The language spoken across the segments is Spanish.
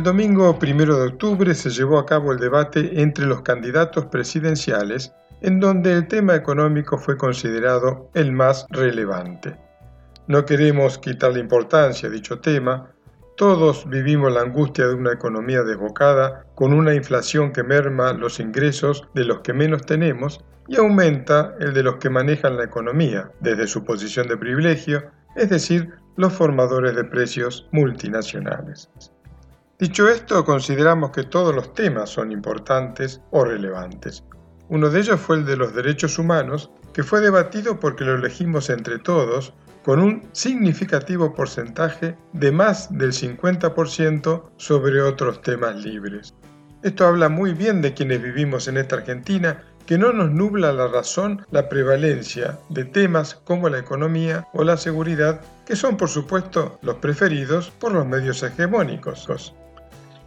El domingo primero de octubre se llevó a cabo el debate entre los candidatos presidenciales, en donde el tema económico fue considerado el más relevante. No queremos quitarle importancia a dicho tema, todos vivimos la angustia de una economía desbocada, con una inflación que merma los ingresos de los que menos tenemos y aumenta el de los que manejan la economía, desde su posición de privilegio, es decir, los formadores de precios multinacionales. Dicho esto, consideramos que todos los temas son importantes o relevantes. Uno de ellos fue el de los derechos humanos, que fue debatido porque lo elegimos entre todos con un significativo porcentaje de más del 50% sobre otros temas libres. Esto habla muy bien de quienes vivimos en esta Argentina, que no nos nubla la razón la prevalencia de temas como la economía o la seguridad, que son por supuesto los preferidos por los medios hegemónicos.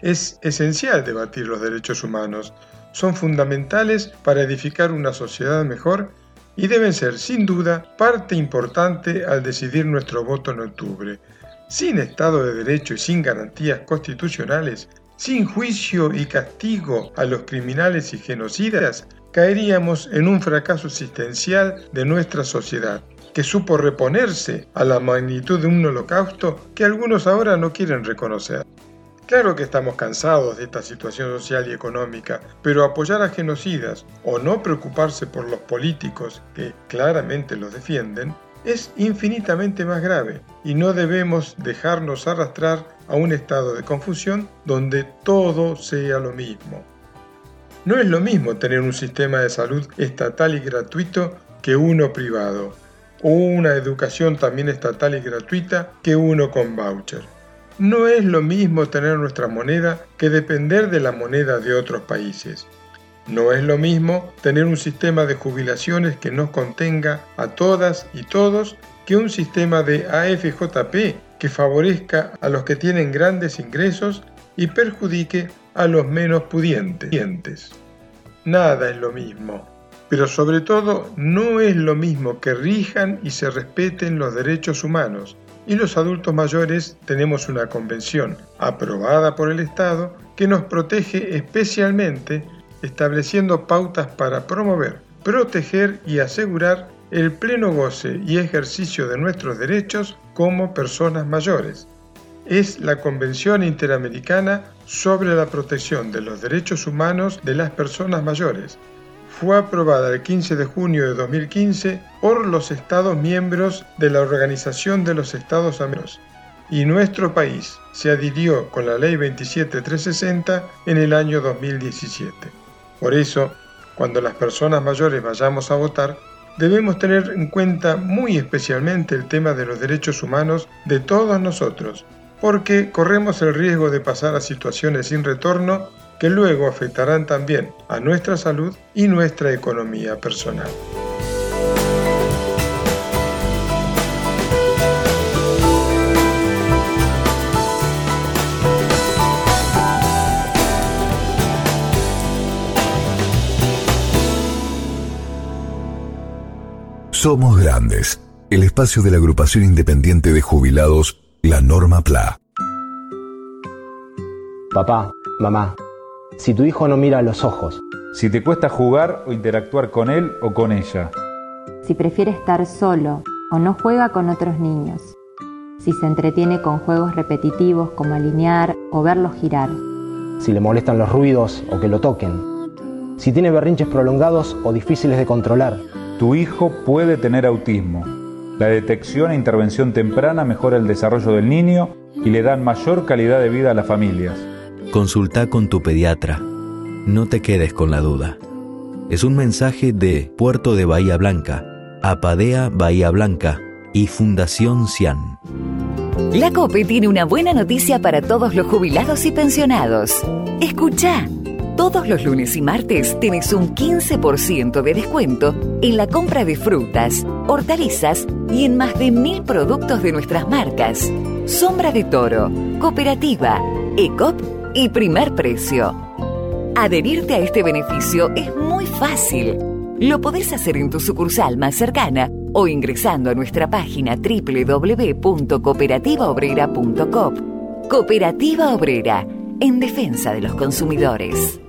Es esencial debatir los derechos humanos, son fundamentales para edificar una sociedad mejor y deben ser, sin duda, parte importante al decidir nuestro voto en octubre. Sin Estado de Derecho y sin garantías constitucionales, sin juicio y castigo a los criminales y genocidas, caeríamos en un fracaso existencial de nuestra sociedad, que supo reponerse a la magnitud de un holocausto que algunos ahora no quieren reconocer. Claro que estamos cansados de esta situación social y económica, pero apoyar a genocidas o no preocuparse por los políticos que claramente los defienden es infinitamente más grave y no debemos dejarnos arrastrar a un estado de confusión donde todo sea lo mismo. No es lo mismo tener un sistema de salud estatal y gratuito que uno privado, o una educación también estatal y gratuita que uno con voucher. No es lo mismo tener nuestra moneda que depender de la moneda de otros países. No es lo mismo tener un sistema de jubilaciones que nos contenga a todas y todos que un sistema de AFJP que favorezca a los que tienen grandes ingresos y perjudique a los menos pudientes. Nada es lo mismo, pero sobre todo no es lo mismo que rijan y se respeten los derechos humanos, y los adultos mayores tenemos una convención aprobada por el Estado que nos protege especialmente estableciendo pautas para promover, proteger y asegurar el pleno goce y ejercicio de nuestros derechos como personas mayores. Es la Convención Interamericana sobre la Protección de los Derechos Humanos de las Personas Mayores, fue aprobada el 15 de junio de 2015 por los Estados miembros de la Organización de los Estados Americanos y nuestro país se adhirió con la Ley 27360 en el año 2017. Por eso, cuando las personas mayores vayamos a votar, debemos tener en cuenta muy especialmente el tema de los derechos humanos de todos nosotros, porque corremos el riesgo de pasar a situaciones sin retorno que luego afectarán también a nuestra salud y nuestra economía personal. Somos Grandes, el espacio de la agrupación independiente de jubilados, la Norma PLA. Papá, mamá, si tu hijo no mira a los ojos, si te cuesta jugar o interactuar con él o con ella, si prefiere estar solo o no juega con otros niños, si se entretiene con juegos repetitivos como alinear o verlos girar, si le molestan los ruidos o que lo toquen, si tiene berrinches prolongados o difíciles de controlar, tu hijo puede tener autismo. La detección e intervención temprana mejora el desarrollo del niño y le dan mayor calidad de vida a las familias. Consulta con tu pediatra. No te quedes con la duda. Es un mensaje de Puerto de Bahía Blanca, Apadea Bahía Blanca y Fundación CIAN. La COPE tiene una buena noticia para todos los jubilados y pensionados. Escucha. Todos los lunes y martes tienes un 15% de descuento en la compra de frutas, hortalizas y en más de mil productos de nuestras marcas. Sombra de Toro, Cooperativa, ECOP y Primer Precio. Adherirte a este beneficio es muy fácil. Lo podés hacer en tu sucursal más cercana o ingresando a nuestra página www.cooperativaobrera.com. Cooperativa Obrera en defensa de los consumidores.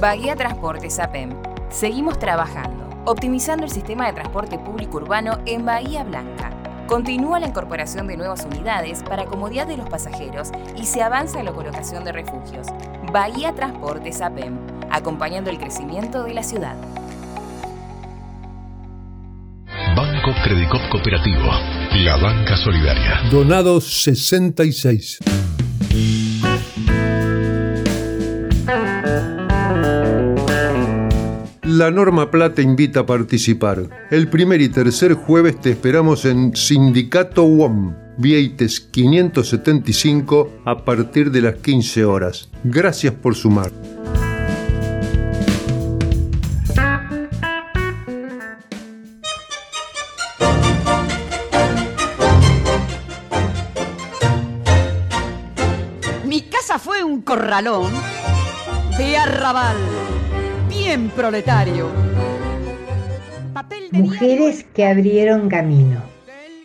Bahía Transportes APEM. Seguimos trabajando, optimizando el sistema de transporte público urbano en Bahía Blanca. Continúa la incorporación de nuevas unidades para comodidad de los pasajeros y se avanza en la colocación de refugios. Bahía Transportes APEM, acompañando el crecimiento de la ciudad. Banco Credicop Cooperativo, la banca solidaria. Donados 66. La Norma Plata invita a participar. El primer y tercer jueves te esperamos en Sindicato WOM, Vieites 575, a partir de las 15 horas. Gracias por sumar. corralón de arrabal, bien proletario. Mujeres que abrieron camino.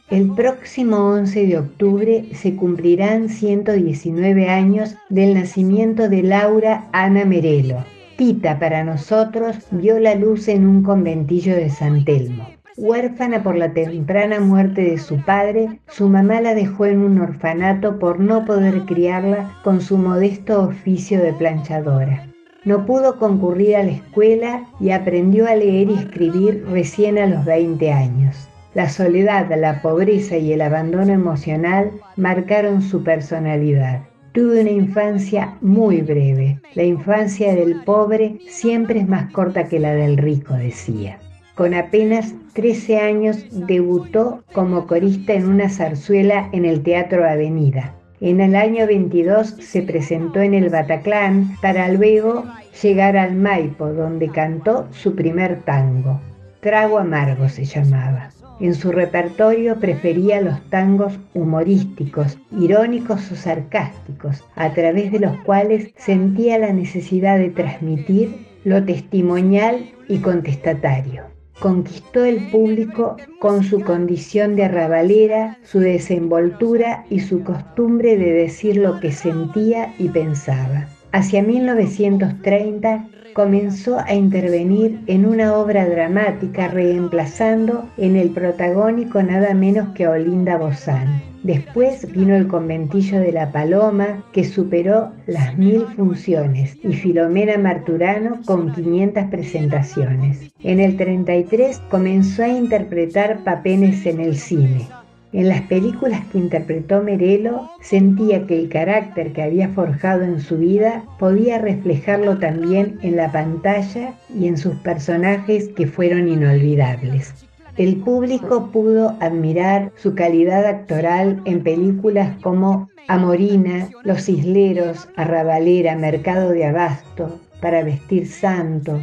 El próximo 11 de octubre se cumplirán 119 años del nacimiento de Laura Ana Merelo. Tita para nosotros vio la luz en un conventillo de San Telmo. Huérfana por la temprana muerte de su padre, su mamá la dejó en un orfanato por no poder criarla con su modesto oficio de planchadora. No pudo concurrir a la escuela y aprendió a leer y escribir recién a los 20 años. La soledad, la pobreza y el abandono emocional marcaron su personalidad. Tuve una infancia muy breve. La infancia del pobre siempre es más corta que la del rico, decía. Con apenas 13 años debutó como corista en una zarzuela en el Teatro Avenida. En el año 22 se presentó en el Bataclán para luego llegar al Maipo, donde cantó su primer tango. Trago amargo se llamaba. En su repertorio prefería los tangos humorísticos, irónicos o sarcásticos, a través de los cuales sentía la necesidad de transmitir lo testimonial y contestatario conquistó el público con su condición de arrabalera, su desenvoltura y su costumbre de decir lo que sentía y pensaba. Hacia 1930 comenzó a intervenir en una obra dramática reemplazando en el protagónico nada menos que Olinda Bozán. Después vino el conventillo de la Paloma, que superó las mil funciones, y Filomena Marturano con 500 presentaciones. En el 33 comenzó a interpretar papeles en el cine. En las películas que interpretó Merelo, sentía que el carácter que había forjado en su vida podía reflejarlo también en la pantalla y en sus personajes que fueron inolvidables. El público pudo admirar su calidad actoral en películas como Amorina, Los Isleros, Arrabalera, Mercado de Abasto, Para Vestir Santo,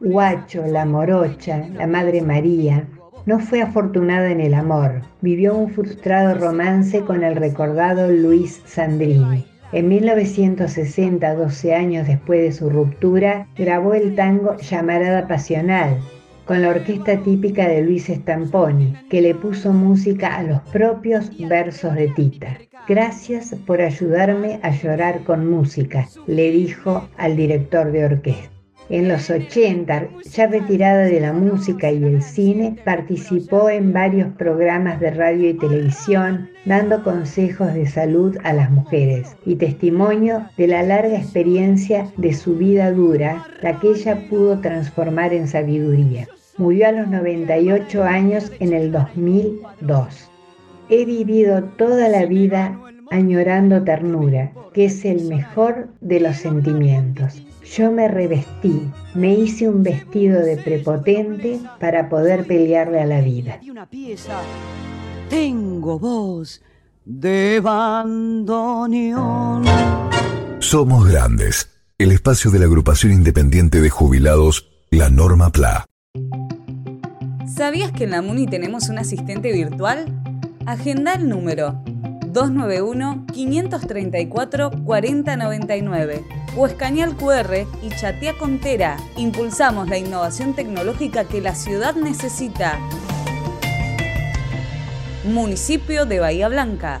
Huacho, La Morocha, La Madre María. No fue afortunada en el amor. Vivió un frustrado romance con el recordado Luis Sandrini. En 1960, 12 años después de su ruptura, grabó el tango Llamarada Pasional, con la orquesta típica de Luis Stamponi, que le puso música a los propios versos de Tita. Gracias por ayudarme a llorar con música, le dijo al director de orquesta. En los 80, ya retirada de la música y el cine, participó en varios programas de radio y televisión, dando consejos de salud a las mujeres y testimonio de la larga experiencia de su vida dura, la que ella pudo transformar en sabiduría. Murió a los 98 años en el 2002. He vivido toda la vida añorando ternura, que es el mejor de los sentimientos. Yo me revestí, me hice un vestido de prepotente para poder pelearle a la vida. Tengo voz de bandoneón. Somos Grandes, el espacio de la agrupación independiente de jubilados La Norma PLA. ¿Sabías que en la MUNI tenemos un asistente virtual? Agenda el número 291-534-4099 o escanea el QR y chatea con Tera. Impulsamos la innovación tecnológica que la ciudad necesita. Municipio de Bahía Blanca.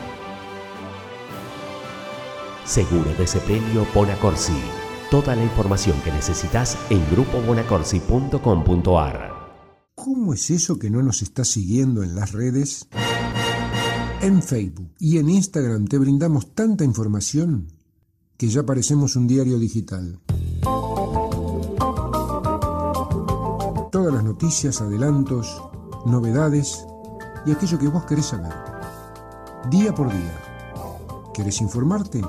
Seguro de Sepelio Bonacorsi. Toda la información que necesitas en grupobonacorsi.com.ar. ¿Cómo es eso que no nos está siguiendo en las redes? En Facebook y en Instagram te brindamos tanta información que ya parecemos un diario digital. Todas las noticias, adelantos, novedades y aquello que vos querés saber. Día por día. ¿Querés informarte?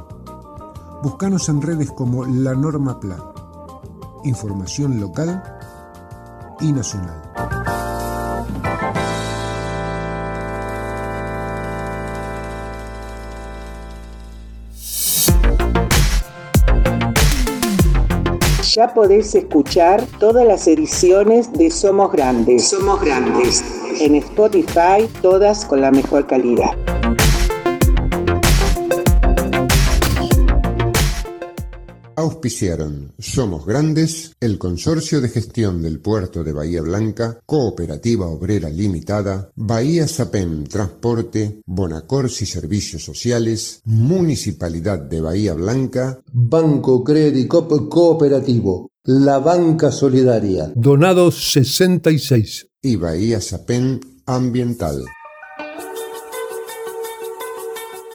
Búscanos en redes como La Norma PLA. Información local y nacional. Ya podés escuchar todas las ediciones de Somos Grandes. Somos Grandes. En Spotify, todas con la mejor calidad. Auspiciaron Somos Grandes, el Consorcio de Gestión del Puerto de Bahía Blanca, Cooperativa Obrera Limitada, Bahía Sapem Transporte, Bonacorsi Servicios Sociales, Municipalidad de Bahía Blanca, Banco Credicop Cooperativo, la banca solidaria. Donados 66. y Bahía Sapem Ambiental.